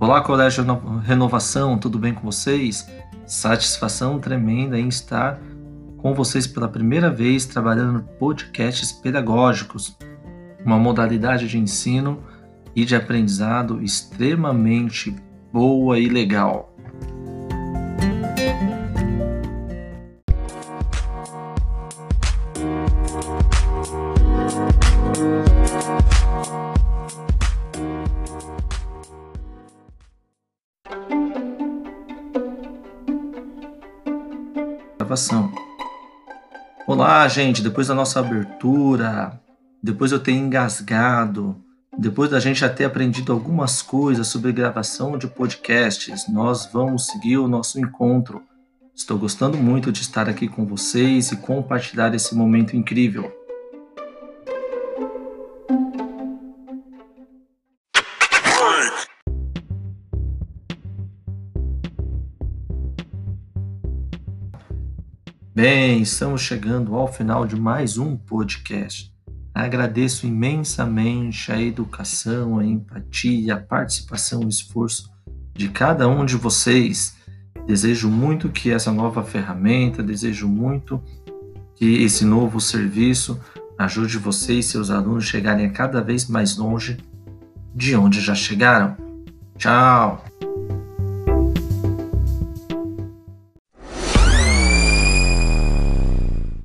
Olá, Colégio Renovação, tudo bem com vocês? Satisfação tremenda em estar com vocês pela primeira vez trabalhando podcasts pedagógicos, uma modalidade de ensino e de aprendizado extremamente boa e legal. Gravação. Olá, gente, depois da nossa abertura, depois eu ter engasgado, depois da gente já ter aprendido algumas coisas sobre gravação de podcasts, nós vamos seguir o nosso encontro. Estou gostando muito de estar aqui com vocês e compartilhar esse momento incrível. Bem, estamos chegando ao final de mais um podcast. Agradeço imensamente a educação, a empatia, a participação, o esforço de cada um de vocês. Desejo muito que essa nova ferramenta, desejo muito que esse novo serviço ajude vocês e seus alunos chegarem cada vez mais longe de onde já chegaram. Tchau!